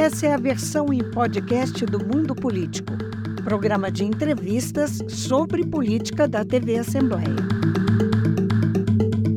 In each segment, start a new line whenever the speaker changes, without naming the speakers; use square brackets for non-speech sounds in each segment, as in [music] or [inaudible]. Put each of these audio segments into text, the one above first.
Essa é a versão em podcast do Mundo Político, programa de entrevistas sobre política da TV Assembleia.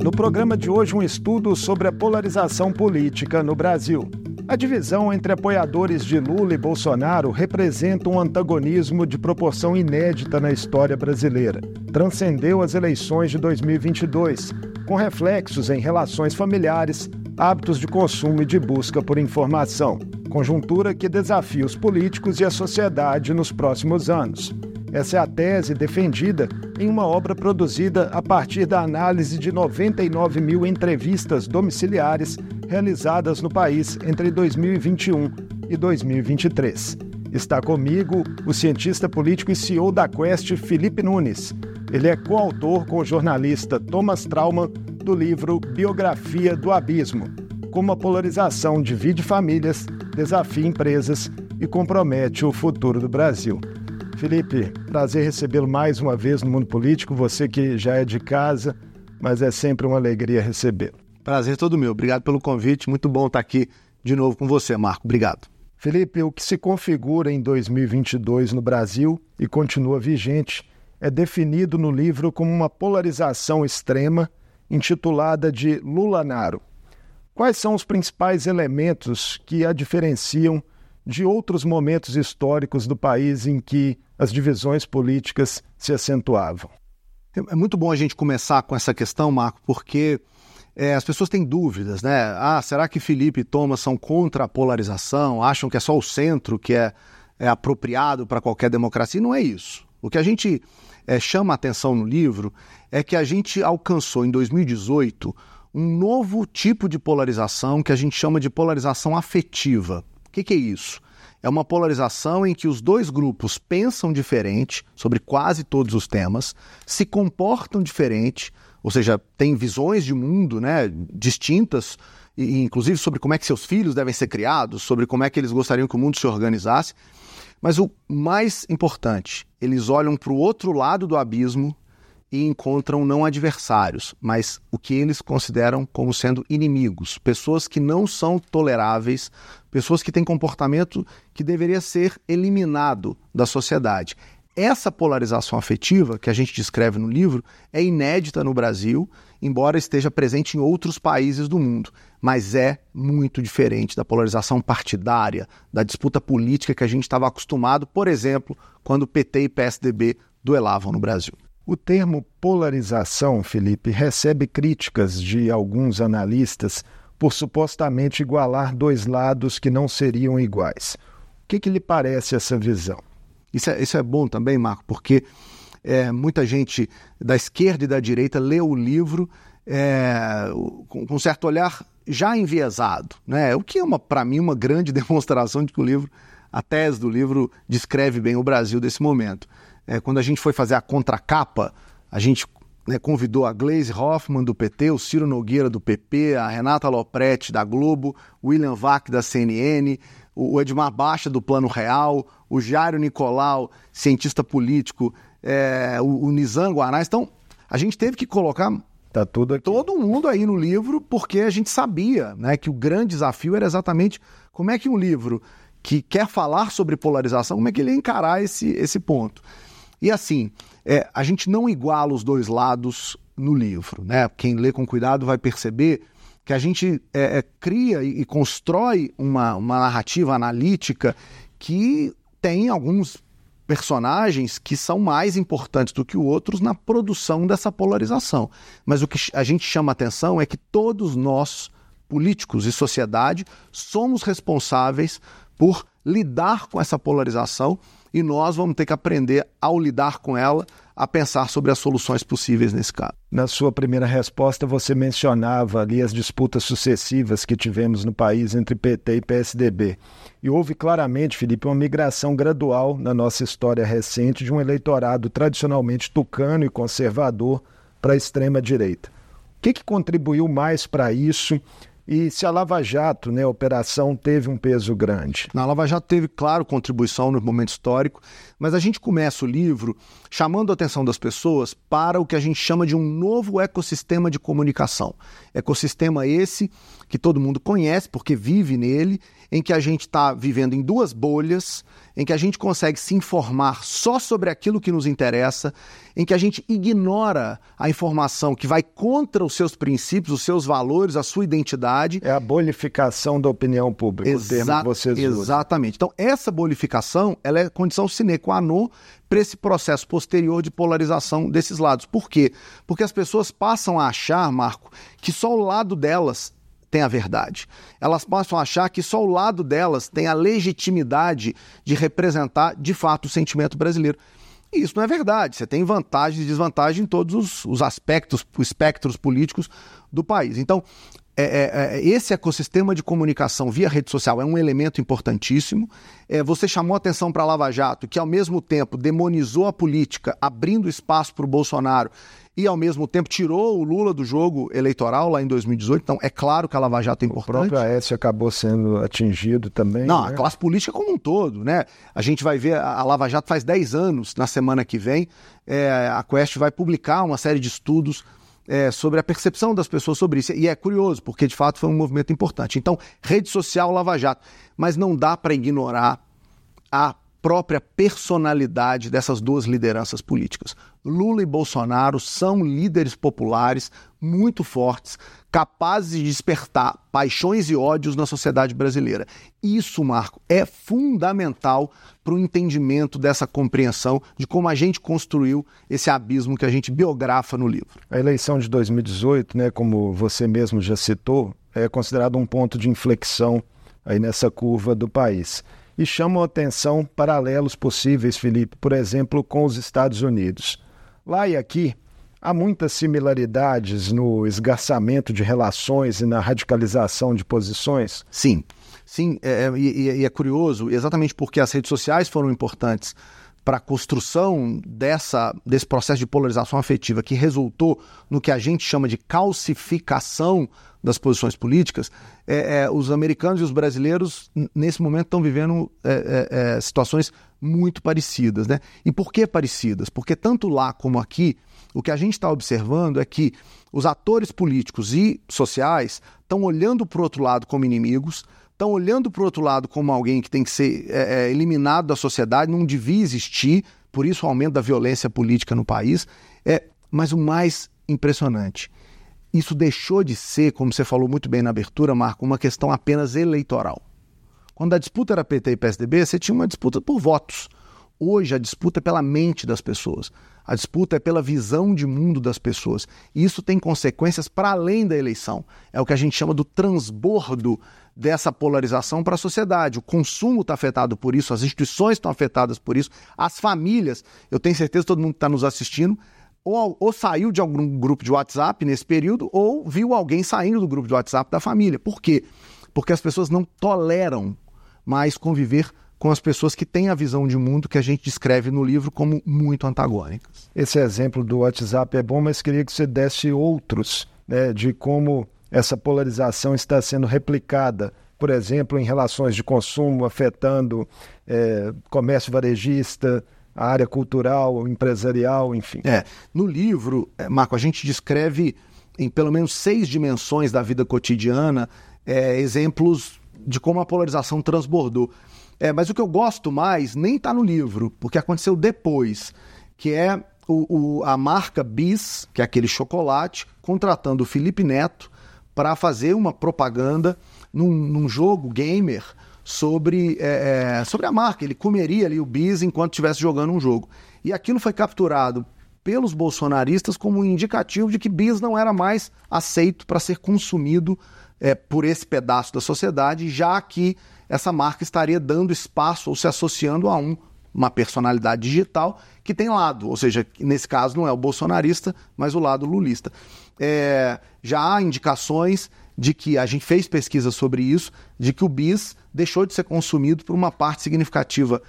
No programa de hoje, um estudo sobre a polarização política no Brasil. A divisão entre apoiadores de Lula e Bolsonaro representa um antagonismo de proporção inédita na história brasileira. Transcendeu as eleições de 2022, com reflexos em relações familiares, hábitos de consumo e de busca por informação. Conjuntura que desafia os políticos e a sociedade nos próximos anos. Essa é a tese defendida em uma obra produzida a partir da análise de 99 mil entrevistas domiciliares realizadas no país entre 2021 e 2023. Está comigo o cientista político e CEO da Quest, Felipe Nunes. Ele é coautor com o jornalista Thomas Trauman do livro Biografia do Abismo Como a polarização divide famílias, desafia empresas e compromete o futuro do Brasil. Felipe, prazer recebê-lo mais uma vez no mundo político, você que já é de casa, mas é sempre uma alegria recebê-lo.
Prazer todo meu. Obrigado pelo convite. Muito bom estar aqui de novo com você, Marco. Obrigado.
Felipe, o que se configura em 2022 no Brasil e continua vigente é definido no livro como uma polarização extrema intitulada de Lulanaro. Quais são os principais elementos que a diferenciam de outros momentos históricos do país em que as divisões políticas se acentuavam?
É muito bom a gente começar com essa questão, Marco, porque é, as pessoas têm dúvidas, né? Ah, será que Felipe e Thomas são contra a polarização? Acham que é só o centro que é, é apropriado para qualquer democracia? Não é isso. O que a gente é, chama atenção no livro é que a gente alcançou em 2018 um novo tipo de polarização que a gente chama de polarização afetiva. O que, que é isso? É uma polarização em que os dois grupos pensam diferente sobre quase todos os temas, se comportam diferente, ou seja, têm visões de mundo né, distintas, e, inclusive sobre como é que seus filhos devem ser criados, sobre como é que eles gostariam que o mundo se organizasse. Mas o mais importante, eles olham para o outro lado do abismo e encontram não adversários, mas o que eles consideram como sendo inimigos, pessoas que não são toleráveis, pessoas que têm comportamento que deveria ser eliminado da sociedade. Essa polarização afetiva que a gente descreve no livro é inédita no Brasil, embora esteja presente em outros países do mundo, mas é muito diferente da polarização partidária, da disputa política que a gente estava acostumado, por exemplo, quando PT e PSDB duelavam no Brasil.
O termo polarização, Felipe, recebe críticas de alguns analistas por supostamente igualar dois lados que não seriam iguais. O que, que lhe parece essa visão?
Isso é, isso é bom também, Marco, porque é, muita gente da esquerda e da direita lê o livro é, com, com certo olhar já enviesado, né? o que é, para mim, uma grande [laughs] demonstração de que o livro, a tese do livro, descreve bem o Brasil desse momento. É, quando a gente foi fazer a contracapa, a gente né, convidou a Glaze Hoffman do PT, o Ciro Nogueira do PP, a Renata Lopretti da Globo, o William Vac da CNN, o Edmar Baixa do Plano Real, o Jairo Nicolau, cientista político, é, o, o Nizam Guanais. Então, a gente teve que colocar
tá tudo aqui.
todo mundo aí no livro, porque a gente sabia né, que o grande desafio era exatamente como é que um livro que quer falar sobre polarização, como é que ele ia encarar esse, esse ponto. E assim, é, a gente não iguala os dois lados no livro. Né? Quem lê com cuidado vai perceber que a gente é, é, cria e, e constrói uma, uma narrativa analítica que tem alguns personagens que são mais importantes do que outros na produção dessa polarização. Mas o que a gente chama atenção é que todos nós, políticos e sociedade, somos responsáveis por lidar com essa polarização e nós vamos ter que aprender, ao lidar com ela, a pensar sobre as soluções possíveis nesse caso.
Na sua primeira resposta, você mencionava ali as disputas sucessivas que tivemos no país entre PT e PSDB. E houve claramente, Felipe, uma migração gradual na nossa história recente de um eleitorado tradicionalmente tucano e conservador para a extrema-direita. O que, que contribuiu mais para isso? E se a Lava Jato, né, a operação, teve um peso grande?
Na Lava Jato teve, claro, contribuição no momento histórico, mas a gente começa o livro chamando a atenção das pessoas para o que a gente chama de um novo ecossistema de comunicação. Ecossistema esse que todo mundo conhece porque vive nele, em que a gente está vivendo em duas bolhas, em que a gente consegue se informar só sobre aquilo que nos interessa, em que a gente ignora a informação que vai contra os seus princípios, os seus valores, a sua identidade.
É a bolificação da opinião pública,
Exa
o termo que vocês
usam. Exatamente. Então, essa bolificação ela é condição sine qua non para esse processo posterior de polarização desses lados. Por quê? Porque as pessoas passam a achar, Marco, que só o lado delas tem a verdade. Elas passam a achar que só o lado delas tem a legitimidade de representar de fato o sentimento brasileiro. E isso não é verdade. Você tem vantagens e desvantagens em todos os, os aspectos, espectros políticos do país. Então, é, é, é, esse ecossistema de comunicação via rede social é um elemento importantíssimo. É, você chamou atenção para a Lava Jato, que ao mesmo tempo demonizou a política, abrindo espaço para o Bolsonaro e ao mesmo tempo tirou o Lula do jogo eleitoral lá em 2018. Então é claro que a Lava Jato é importante.
O próprio Aécio acabou sendo atingido também.
Não,
né?
a classe política como um todo, né? A gente vai ver, a Lava Jato faz 10 anos, na semana que vem, é, a Quest vai publicar uma série de estudos é, sobre a percepção das pessoas sobre isso. E é curioso, porque de fato foi um movimento importante. Então, rede social Lava Jato. Mas não dá para ignorar a própria personalidade dessas duas lideranças políticas. Lula e Bolsonaro são líderes populares muito fortes, capazes de despertar paixões e ódios na sociedade brasileira. Isso, Marco, é fundamental para o entendimento dessa compreensão de como a gente construiu esse abismo que a gente biografa no livro.
A eleição de 2018, né, como você mesmo já citou, é considerado um ponto de inflexão aí nessa curva do país e chamam atenção paralelos possíveis, Felipe, por exemplo, com os Estados Unidos. Lá e aqui, há muitas similaridades no esgarçamento de relações e na radicalização de posições?
Sim, sim, é, é, e, e é curioso, exatamente porque as redes sociais foram importantes para a construção dessa, desse processo de polarização afetiva que resultou no que a gente chama de calcificação das posições políticas, é, é, os americanos e os brasileiros, nesse momento, estão vivendo é, é, é, situações muito parecidas. Né? E por que parecidas? Porque tanto lá como aqui, o que a gente está observando é que os atores políticos e sociais estão olhando para o outro lado como inimigos, estão olhando para o outro lado como alguém que tem que ser é, eliminado da sociedade, não devia existir, por isso o aumento da violência política no país. É, mas o mais impressionante isso deixou de ser, como você falou muito bem na abertura, Marco, uma questão apenas eleitoral. Quando a disputa era PT e PSDB, você tinha uma disputa por votos. Hoje a disputa é pela mente das pessoas. A disputa é pela visão de mundo das pessoas. E isso tem consequências para além da eleição. É o que a gente chama do transbordo dessa polarização para a sociedade. O consumo está afetado por isso, as instituições estão afetadas por isso, as famílias. Eu tenho certeza que todo mundo que está nos assistindo ou, ou, saiu de algum grupo de WhatsApp nesse período, ou viu alguém saindo do grupo de WhatsApp da família. Por quê? Porque as pessoas não toleram mais conviver com as pessoas que têm a visão de mundo que a gente descreve no livro como muito antagônicas.
Esse exemplo do WhatsApp é bom, mas queria que você desse outros né, de como essa polarização está sendo replicada, por exemplo, em relações de consumo, afetando é, comércio varejista, a área cultural, empresarial, enfim.
É, no livro, é, Marco, a gente descreve em pelo menos seis dimensões da vida cotidiana é, exemplos de como a polarização transbordou. É, mas o que eu gosto mais nem está no livro, porque aconteceu depois, que é o, o, a marca Bis, que é aquele chocolate, contratando o Felipe Neto para fazer uma propaganda num, num jogo gamer sobre, é, é, sobre a marca. Ele comeria ali o bis enquanto estivesse jogando um jogo. E aquilo foi capturado pelos bolsonaristas como um indicativo de que bis não era mais aceito para ser consumido é, por esse pedaço da sociedade, já que essa marca estaria dando espaço ou se associando a um, uma personalidade digital que tem lado, ou seja, nesse caso não é o bolsonarista, mas o lado lulista. É, já há indicações de que a gente fez pesquisa sobre isso, de que o bis deixou de ser consumido por uma parte significativa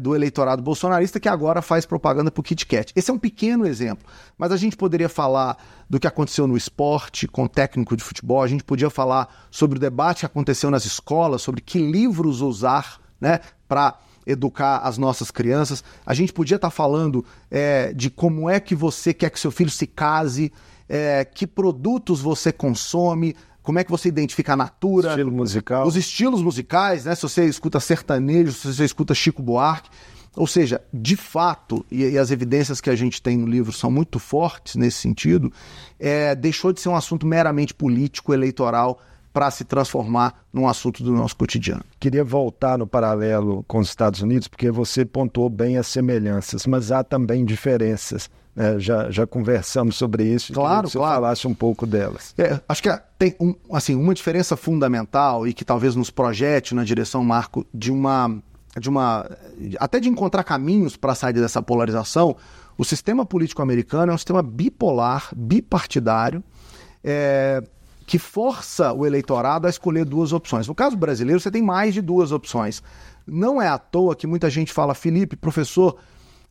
do eleitorado bolsonarista que agora faz propaganda para o Kit Kat. Esse é um pequeno exemplo, mas a gente poderia falar do que aconteceu no esporte com o técnico de futebol, a gente podia falar sobre o debate que aconteceu nas escolas, sobre que livros usar né, para educar as nossas crianças. A gente podia estar tá falando é, de como é que você quer que seu filho se case, é, que produtos você consome, como é que você identifica a natura,
estilo musical.
os estilos musicais, né? Se você escuta sertanejo, se você escuta Chico Buarque. Ou seja, de fato, e, e, as evidências que a gente tem no livro são muito fortes nesse sentido, é, deixou de ser um assunto meramente político, eleitoral, para se transformar num assunto do nosso cotidiano.
Queria voltar no paralelo com os Estados Unidos, porque você pontuou bem as semelhanças, mas há também diferenças. Né? Já, já conversamos sobre isso.
Claro,
que você
claro.
falasse um pouco delas.
É, acho que tem um, assim, uma diferença fundamental e que talvez nos projete na direção, Marco, de uma. De uma até de encontrar caminhos para sair dessa polarização. O sistema político americano é um sistema bipolar, bipartidário, é, que força o eleitorado a escolher duas opções. No caso brasileiro, você tem mais de duas opções. Não é à toa que muita gente fala, Felipe, professor,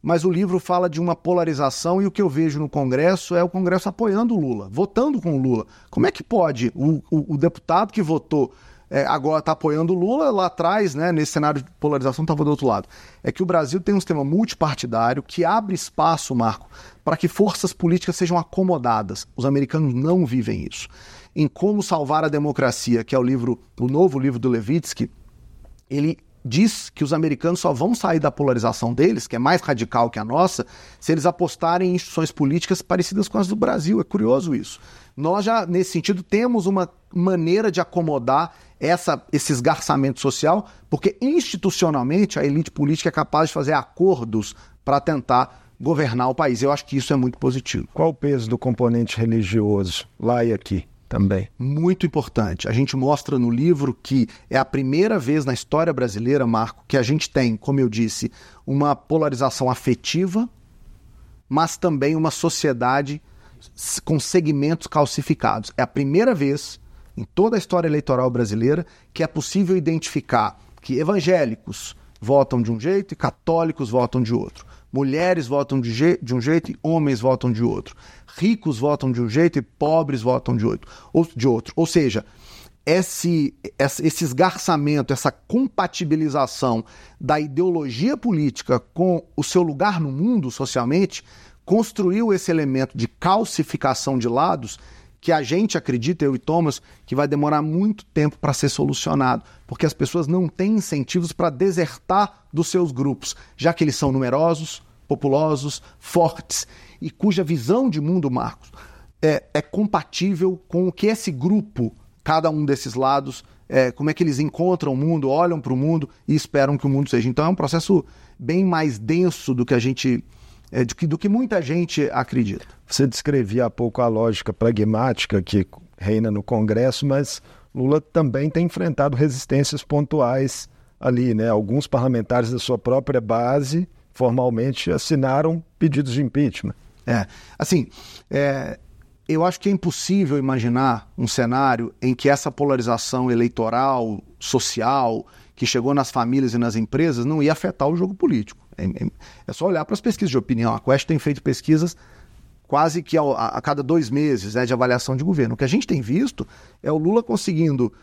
mas o livro fala de uma polarização e o que eu vejo no Congresso é o Congresso apoiando o Lula, votando com o Lula. Como é que pode o, o, o deputado que votou é, agora está apoiando o Lula, lá atrás, né, nesse cenário de polarização, estava do outro lado? É que o Brasil tem um sistema multipartidário que abre espaço, Marco, para que forças políticas sejam acomodadas. Os americanos não vivem isso em Como Salvar a Democracia, que é o livro, o novo livro do Levitsky, ele diz que os americanos só vão sair da polarização deles, que é mais radical que a nossa, se eles apostarem em instituições políticas parecidas com as do Brasil. É curioso isso. Nós já, nesse sentido, temos uma maneira de acomodar essa, esse esgarçamento social, porque institucionalmente a elite política é capaz de fazer acordos para tentar governar o país. Eu acho que isso é muito positivo.
Qual o peso do componente religioso lá e aqui? Também.
Muito importante. A gente mostra no livro que é a primeira vez na história brasileira, Marco, que a gente tem, como eu disse, uma polarização afetiva, mas também uma sociedade com segmentos calcificados. É a primeira vez em toda a história eleitoral brasileira que é possível identificar que evangélicos votam de um jeito e católicos votam de outro. Mulheres votam de, de um jeito e homens votam de outro ricos votam de um jeito e pobres votam de outro. Ou, de outro. ou seja, esse, esse esgarçamento, essa compatibilização da ideologia política com o seu lugar no mundo socialmente, construiu esse elemento de calcificação de lados que a gente acredita, eu e Thomas, que vai demorar muito tempo para ser solucionado, porque as pessoas não têm incentivos para desertar dos seus grupos, já que eles são numerosos, populosos, fortes e cuja visão de mundo, Marcos, é, é compatível com o que esse grupo, cada um desses lados, é, como é que eles encontram o mundo, olham para o mundo e esperam que o mundo seja. Então é um processo bem mais denso do que a gente. É, do, que, do que muita gente acredita.
Você descrevia há pouco a lógica pragmática que reina no Congresso, mas Lula também tem enfrentado resistências pontuais ali, né? Alguns parlamentares da sua própria base formalmente assinaram pedidos de impeachment.
É, assim, é, eu acho que é impossível imaginar um cenário em que essa polarização eleitoral, social, que chegou nas famílias e nas empresas, não ia afetar o jogo político. É, é, é só olhar para as pesquisas de opinião. A Quest tem feito pesquisas quase que a, a, cada dois meses né, de avaliação de governo. O que a gente tem visto é o Lula conseguindo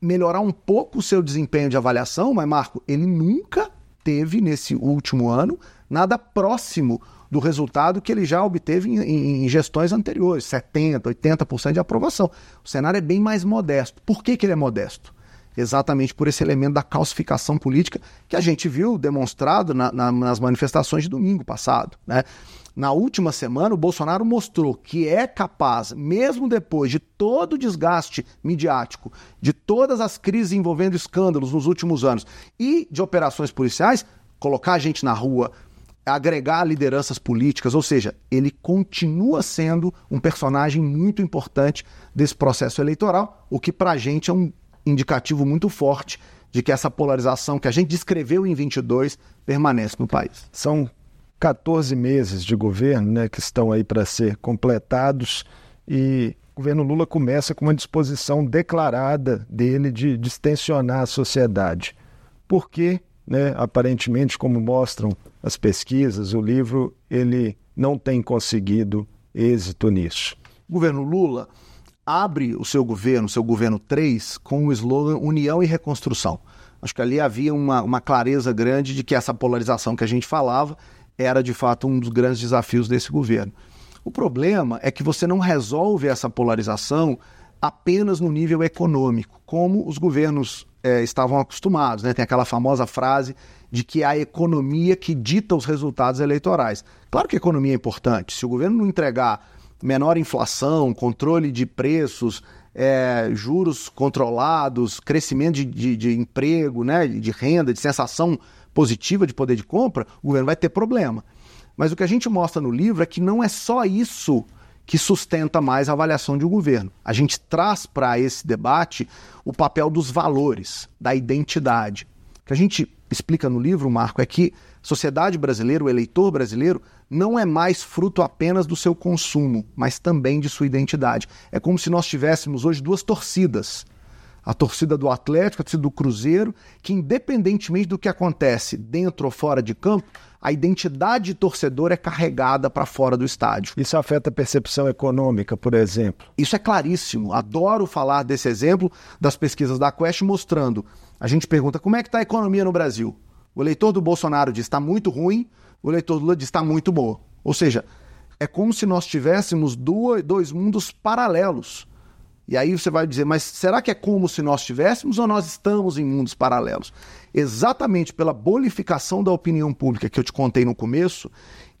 melhorar um pouco o seu desempenho de avaliação, mas, Marco, ele nunca teve nesse último ano nada próximo do resultado que ele já obteve em, em gestões anteriores, 70%, 80% de aprovação. O cenário é bem mais modesto. Por que, que ele é modesto? Exatamente por esse elemento da calcificação política que a gente viu demonstrado na, na, nas manifestações de domingo passado. Né? Na última semana, o Bolsonaro mostrou que é capaz, mesmo depois de todo o desgaste midiático, de todas as crises envolvendo escândalos nos últimos anos e de operações policiais, colocar gente na rua, agregar lideranças políticas, ou seja, ele continua sendo um personagem muito importante desse processo eleitoral, o que para a gente é um indicativo muito forte de que essa polarização que a gente descreveu em 22 permanece no país.
São 14 meses de governo né, que estão aí para ser completados e o governo Lula começa com uma disposição declarada dele de distensionar a sociedade. Por quê? né, aparentemente, como mostram as pesquisas, o livro ele não tem conseguido êxito nisso.
O governo Lula abre o seu governo, seu governo 3, com o slogan União e Reconstrução. Acho que ali havia uma, uma clareza grande de que essa polarização que a gente falava era de fato um dos grandes desafios desse governo. O problema é que você não resolve essa polarização apenas no nível econômico, como os governos é, estavam acostumados. Né? Tem aquela famosa frase de que é a economia que dita os resultados eleitorais. Claro que a economia é importante. Se o governo não entregar menor inflação, controle de preços, é, juros controlados, crescimento de, de, de, emprego, né, de renda, de sensação positiva de poder de compra, o governo vai ter problema. Mas o que a gente mostra no livro é que não é só isso que sustenta mais a avaliação de um governo. A gente traz para esse debate o papel dos valores, da identidade. O que a gente explica no livro, Marco, é que a sociedade brasileira, o eleitor brasileiro, não é mais fruto apenas do seu consumo, mas também de sua identidade. É como se nós tivéssemos hoje duas torcidas. A torcida do Atlético, a torcida do Cruzeiro, que independentemente do que acontece dentro ou fora de campo, a identidade de torcedor é carregada para fora do estádio.
Isso afeta a percepção econômica, por exemplo?
Isso é claríssimo. Adoro falar desse exemplo das pesquisas da Quest mostrando. A gente pergunta como é que está a economia no Brasil. O eleitor do Bolsonaro diz está muito ruim, o eleitor do Lula diz está muito boa. Ou seja, é como se nós tivéssemos dois mundos paralelos. E aí você vai dizer, mas será que é como se nós tivéssemos ou nós estamos em mundos paralelos? exatamente pela bonificação da opinião pública que eu te contei no começo,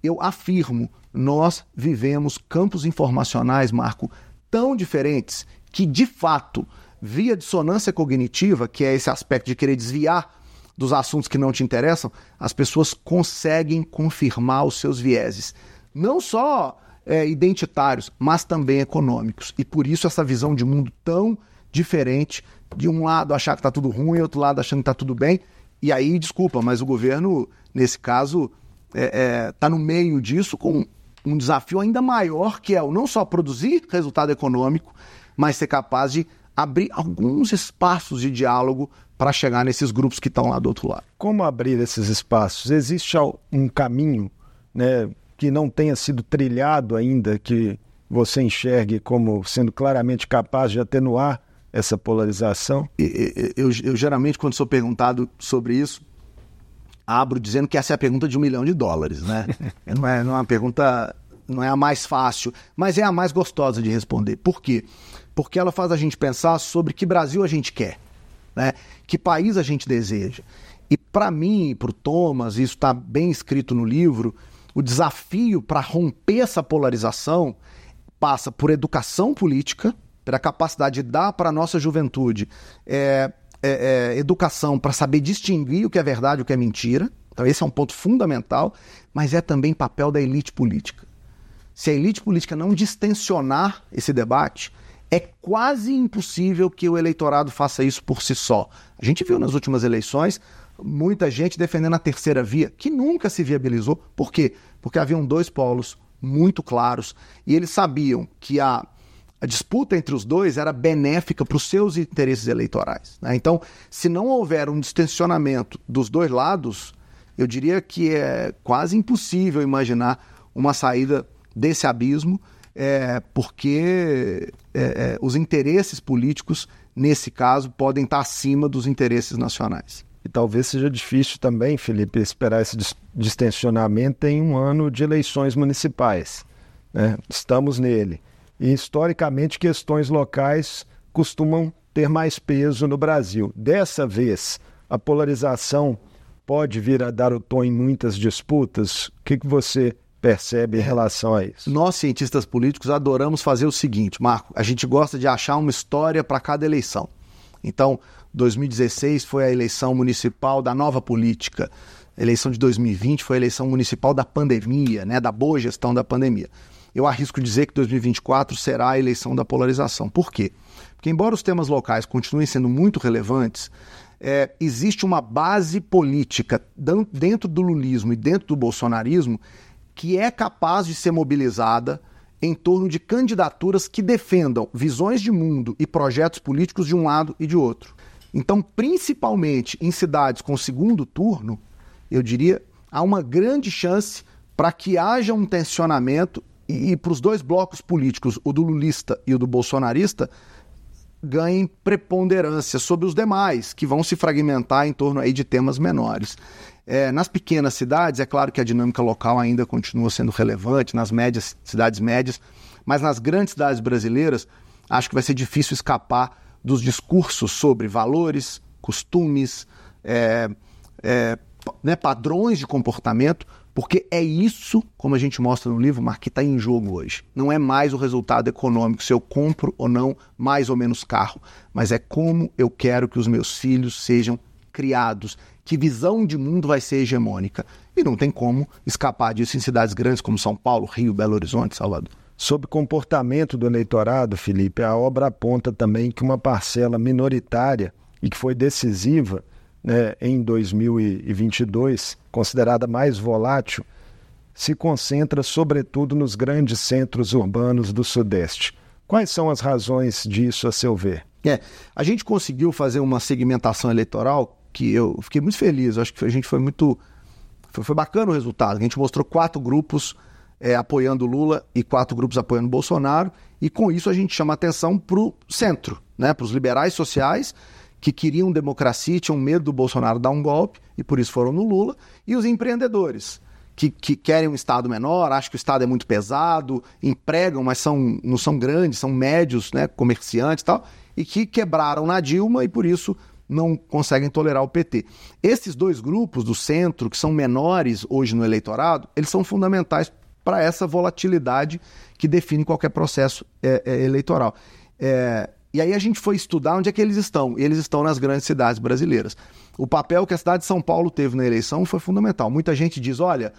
eu afirmo, nós vivemos campos informacionais, Marco, tão diferentes que, de fato, via dissonância cognitiva, que é esse aspecto de querer desviar dos assuntos que não te interessam, as pessoas conseguem confirmar os seus vieses. Não só é, identitários, mas também econômicos. E por isso essa visão de mundo tão diferente de um lado achar que está tudo ruim, e outro lado achando que está tudo bem. E aí, desculpa, mas o governo, nesse caso, está é, é, tá no meio disso com um desafio ainda maior, que é o não só produzir resultado econômico, mas ser capaz de abrir alguns espaços de diálogo para chegar nesses grupos que estão lá do outro lado.
Como abrir esses espaços? Existe um caminho né, que não tenha sido trilhado ainda, que você enxergue como sendo claramente capaz de atenuar essa polarização?
Eu, eu, eu, geralmente, quando sou perguntado sobre isso, abro dizendo que essa é a pergunta de um milhão de dólares, né? [laughs] não, é, não é uma pergunta, não é a mais fácil, mas é a mais gostosa de responder. Por quê? Porque ela faz a gente pensar sobre que Brasil a gente quer, né? que país a gente deseja. E para mim, para o Thomas, isso está bem escrito no livro, o desafio para romper essa polarização passa por educação política, pela capacidade de dar para a nossa juventude é, é, é, educação para saber distinguir o que é verdade e o que é mentira. Então, esse é um ponto fundamental, mas é também papel da elite política. Se a elite política não distensionar esse debate, é quase impossível que o eleitorado faça isso por si só. A gente viu nas últimas eleições muita gente defendendo a terceira via, que nunca se viabilizou. Por quê? Porque haviam dois polos muito claros e eles sabiam que a a disputa entre os dois era benéfica para os seus interesses eleitorais. Né? Então, se não houver um distensionamento dos dois lados, eu diria que é quase impossível imaginar uma saída desse abismo, é, porque é, é, os interesses políticos, nesse caso, podem estar acima dos interesses nacionais.
E talvez seja difícil também, Felipe, esperar esse distensionamento em um ano de eleições municipais. Né? Estamos nele. E historicamente, questões locais costumam ter mais peso no Brasil. Dessa vez, a polarização pode vir a dar o tom em muitas disputas. O que, que você percebe em relação a isso?
Nós, cientistas políticos, adoramos fazer o seguinte, Marco: a gente gosta de achar uma história para cada eleição. Então, 2016 foi a eleição municipal da nova política. A eleição de 2020 foi a eleição municipal da pandemia, né, da boa gestão da pandemia eu arrisco dizer que 2024 será a eleição da polarização. Por quê? Porque, embora os temas locais continuem sendo muito relevantes, é, existe uma base política dentro do lulismo e dentro do bolsonarismo que é capaz de ser mobilizada em torno de candidaturas que defendam visões de mundo e projetos políticos de um lado e de outro. Então, principalmente em cidades com segundo turno, eu diria, há uma grande chance para que haja um tensionamento e, e para os dois blocos políticos, o do lulista e o do bolsonarista, ganhem preponderância sobre os demais, que vão se fragmentar em torno aí de temas menores. É, nas pequenas cidades, é claro que a dinâmica local ainda continua sendo relevante, nas médias, cidades médias, mas nas grandes cidades brasileiras, Acho que vai ser difícil escapar dos discursos sobre valores, costumes, é, é, né, padrões de comportamento, porque é isso, como a gente mostra no livro, Mark, que está em jogo hoje. Não é mais o resultado econômico, se eu compro ou não mais ou menos carro, mas é como eu quero que os meus filhos sejam criados, que visão de mundo vai ser hegemônica. E não tem como escapar disso em cidades grandes como São Paulo, Rio, Belo Horizonte, Salvador.
Sobre comportamento do eleitorado, Felipe, a obra aponta também que uma parcela minoritária e que foi decisiva né, em 2022, considerada mais volátil, se concentra sobretudo nos grandes centros urbanos do Sudeste. Quais são as razões disso, a seu ver?
É, a gente conseguiu fazer uma segmentação eleitoral que eu fiquei muito feliz. Acho que a gente foi muito. Foi, foi bacana o resultado. A gente mostrou quatro grupos é, apoiando Lula e quatro grupos apoiando Bolsonaro, e com isso a gente chama atenção para o centro, né, para os liberais sociais que queriam democracia, tinham medo do Bolsonaro dar um golpe e por isso foram no Lula, e os empreendedores. Que, que, querem um Estado menor, acham que o Estado é muito pesado, empregam, mas são, não são grandes, são médios, né, comerciantes e tal, e que quebraram na Dilma e por isso não conseguem tolerar o PT. Esses dois grupos do centro, que são menores hoje no eleitorado, eles são fundamentais para essa volatilidade que define qualquer processo é, é, eleitoral. É, e aí a gente foi estudar onde é que eles estão. E eles estão nas grandes cidades brasileiras. O papel que a cidade de São Paulo teve na eleição foi fundamental. Muita gente diz: olha,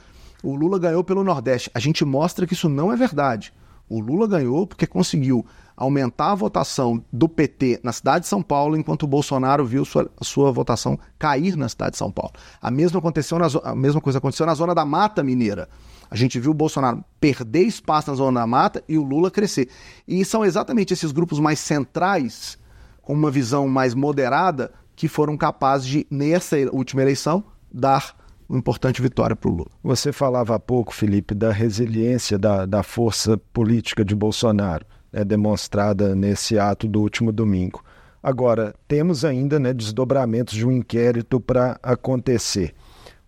o Lula ganhou pelo Nordeste. A gente mostra que isso não é verdade. O Lula ganhou porque conseguiu aumentar a votação do PT na cidade de São Paulo, enquanto o Bolsonaro viu sua, sua votação cair na cidade de São Paulo. A mesma, aconteceu na, a mesma coisa aconteceu na zona da Mata Mineira. A gente viu o Bolsonaro perder espaço na zona da mata e o Lula crescer. E são exatamente esses grupos mais centrais, com uma visão mais moderada, que foram capazes de, nessa última eleição, dar uma importante vitória para o Lula.
Você falava há pouco, Felipe, da resiliência da, da força política de Bolsonaro, né, demonstrada nesse ato do último domingo. Agora, temos ainda né, desdobramentos de um inquérito para acontecer.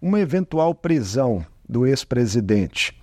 Uma eventual prisão do ex-presidente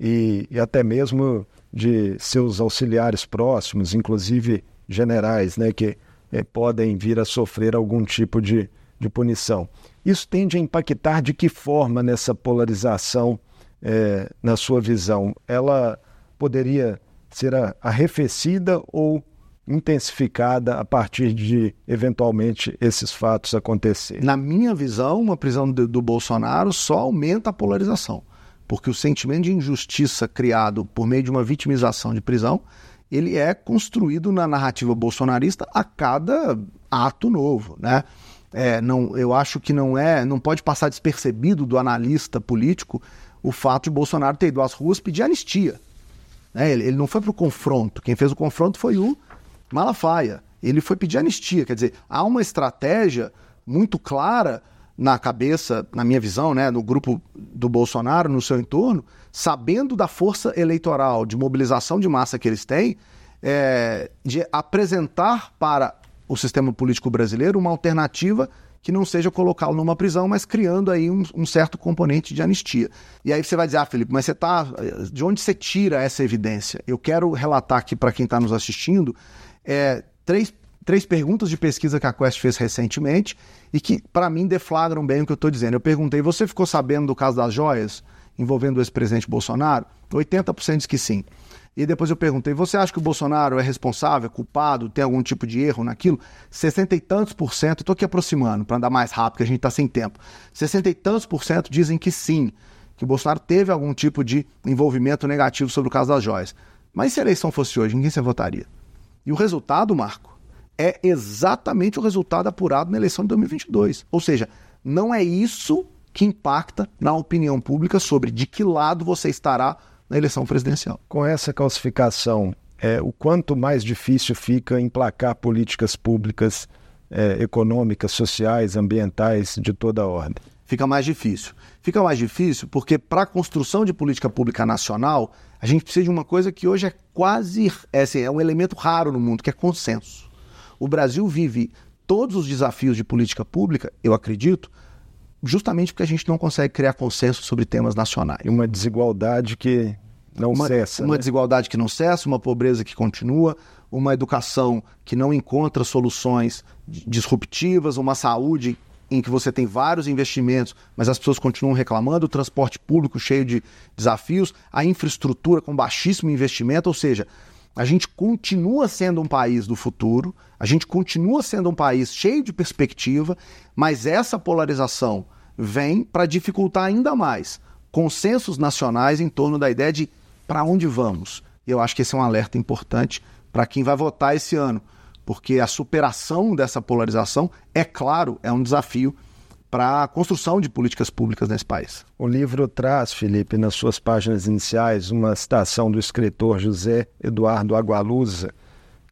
e, e, até mesmo de seus auxiliares próximos, inclusive generais, né, que eh, podem vir a sofrer algum tipo de, de punição. Isso tende a impactar de que forma nessa polarização, eh, na sua visão? Ela poderia ser arrefecida ou intensificada a partir de, eventualmente, esses fatos acontecerem?
Na minha visão, uma prisão do, do Bolsonaro só aumenta a polarização, porque o sentimento de injustiça criado por meio de uma vitimização de prisão, ele é construído na narrativa bolsonarista a cada ato novo, né? É, não, eu acho que não é, não pode passar despercebido do analista político o fato de Bolsonaro ter ido às ruas pedir anistia. Né? Ele, ele não foi para o confronto. Quem fez o confronto foi o Malafaia. Ele foi pedir anistia, quer dizer, há uma estratégia muito clara na cabeça, na minha visão, né, no grupo do Bolsonaro, no seu entorno, sabendo da força eleitoral, de mobilização de massa que eles têm, é, de apresentar para o sistema político brasileiro uma alternativa que não seja colocá-lo numa prisão, mas criando aí um, um, certo componente de anistia. E aí você vai dizer, ah, Felipe, mas você tá. De onde você tira essa evidência? Eu quero relatar aqui para quem está nos assistindo é, três, três perguntas de pesquisa que a Quest fez recentemente e que, para mim, deflagram bem o que eu estou dizendo. Eu perguntei: você ficou sabendo do caso das joias envolvendo o ex-presidente Bolsonaro? 80% diz que sim. E depois eu perguntei: você acha que o Bolsonaro é responsável, culpado, tem algum tipo de erro naquilo? 60 e tantos por cento, estou aqui aproximando para andar mais rápido, que a gente está sem tempo. 60 e tantos por cento dizem que sim, que o Bolsonaro teve algum tipo de envolvimento negativo sobre o caso das joias. Mas se a eleição fosse hoje, ninguém se votaria. E o resultado, Marco, é exatamente o resultado apurado na eleição de 2022. Ou seja, não é isso que impacta na opinião pública sobre de que lado você estará na eleição presidencial.
Com essa calcificação, é, o quanto mais difícil fica emplacar políticas públicas é, econômicas, sociais, ambientais de toda a ordem?
Fica mais difícil. Fica mais difícil porque, para a construção de política pública nacional, a gente precisa de uma coisa que hoje é quase é, assim, é um elemento raro no mundo, que é consenso. O Brasil vive todos os desafios de política pública, eu acredito, justamente porque a gente não consegue criar consenso sobre temas nacionais.
E uma desigualdade que não
uma,
cessa.
Uma
né?
desigualdade que não cessa, uma pobreza que continua, uma educação que não encontra soluções disruptivas, uma saúde em que você tem vários investimentos, mas as pessoas continuam reclamando, o transporte público cheio de desafios, a infraestrutura com baixíssimo investimento, ou seja, a gente continua sendo um país do futuro, a gente continua sendo um país cheio de perspectiva, mas essa polarização vem para dificultar ainda mais consensos nacionais em torno da ideia de para onde vamos. Eu acho que esse é um alerta importante para quem vai votar esse ano porque a superação dessa polarização, é claro, é um desafio para a construção de políticas públicas nesse país.
O livro traz, Felipe, nas suas páginas iniciais, uma citação do escritor José Eduardo Agualusa,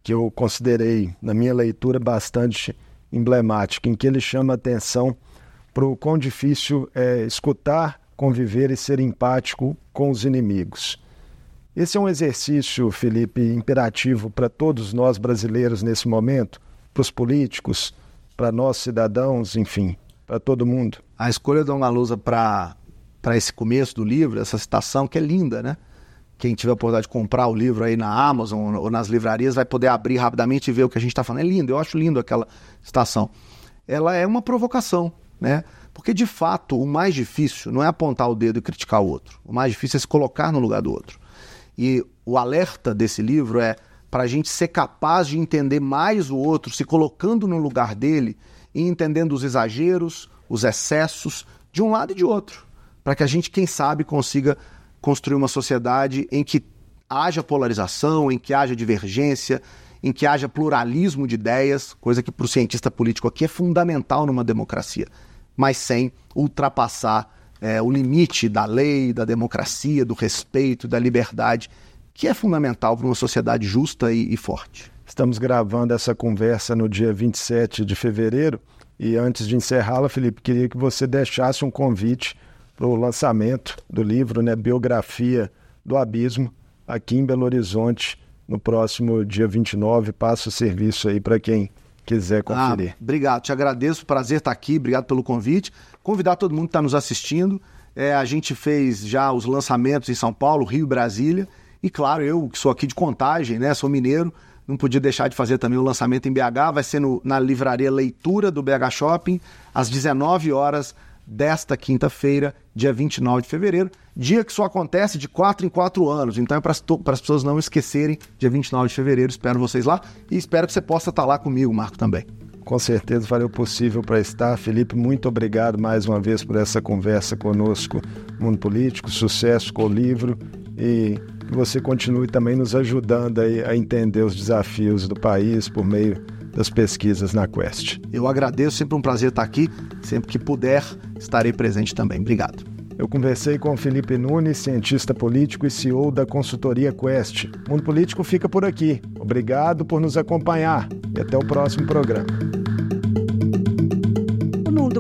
que eu considerei, na minha leitura, bastante emblemática, em que ele chama atenção para o quão difícil é escutar, conviver e ser empático com os inimigos. Esse é um exercício, Felipe, imperativo para todos nós brasileiros nesse momento, para os políticos, para nós cidadãos, enfim, para todo mundo.
A escolha da Dona Lusa para esse começo do livro, essa citação que é linda, né? Quem tiver a oportunidade de comprar o livro aí na Amazon ou nas livrarias vai poder abrir rapidamente e ver o que a gente está falando. É lindo, eu acho lindo aquela citação. Ela é uma provocação, né? Porque de fato o mais difícil não é apontar o dedo e criticar o outro. O mais difícil é se colocar no lugar do outro. E o alerta desse livro é para a gente ser capaz de entender mais o outro, se colocando no lugar dele e entendendo os exageros, os excessos, de um lado e de outro. Para que a gente, quem sabe, consiga construir uma sociedade em que haja polarização, em que haja divergência, em que haja pluralismo de ideias, coisa que para o cientista político aqui é fundamental numa democracia, mas sem ultrapassar é, o limite da lei, da democracia, do respeito, da liberdade, que é fundamental para uma sociedade justa e, e forte.
Estamos gravando essa conversa no dia 27 de fevereiro e antes de encerrá-la, Felipe, queria que você deixasse um convite para o lançamento do livro, né, Biografia do Abismo, aqui em Belo Horizonte, no próximo dia 29. Passa o serviço aí para quem quiser conferir.
Ah, obrigado, te agradeço, prazer estar aqui, obrigado pelo convite. Convidar todo mundo que está nos assistindo. É, a gente fez já os lançamentos em São Paulo, Rio e Brasília. E claro, eu que sou aqui de contagem, né? Sou mineiro, não podia deixar de fazer também o lançamento em BH. Vai ser no, na livraria Leitura do BH Shopping, às 19 horas desta quinta-feira, dia 29 de fevereiro. Dia que só acontece de 4 em 4 anos. Então é para as pessoas não esquecerem, dia 29 de fevereiro. Espero vocês lá e espero que você possa estar lá comigo, Marco, também.
Com certeza farei o possível para estar. Felipe, muito obrigado mais uma vez por essa conversa conosco. Mundo Político, sucesso com o livro e que você continue também nos ajudando a entender os desafios do país por meio das pesquisas na Quest.
Eu agradeço, sempre um prazer estar aqui. Sempre que puder, estarei presente também. Obrigado.
Eu conversei com Felipe Nunes, cientista político e CEO da consultoria Quest. O Mundo Político fica por aqui. Obrigado por nos acompanhar e até o próximo programa.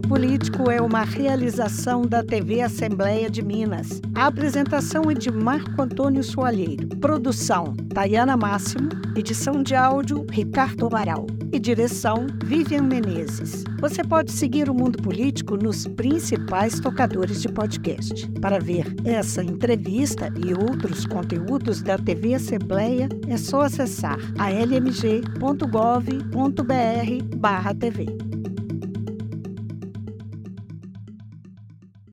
Político é uma realização da TV Assembleia de Minas. A apresentação é de Marco Antônio Soalheiro. Produção: Tayana Máximo. Edição de áudio: Ricardo Amaral e direção Vivian Menezes. Você pode seguir o Mundo Político nos principais tocadores de podcast. Para ver essa entrevista e outros conteúdos da TV Assembleia, é só acessar a lmg.gov.br/tv.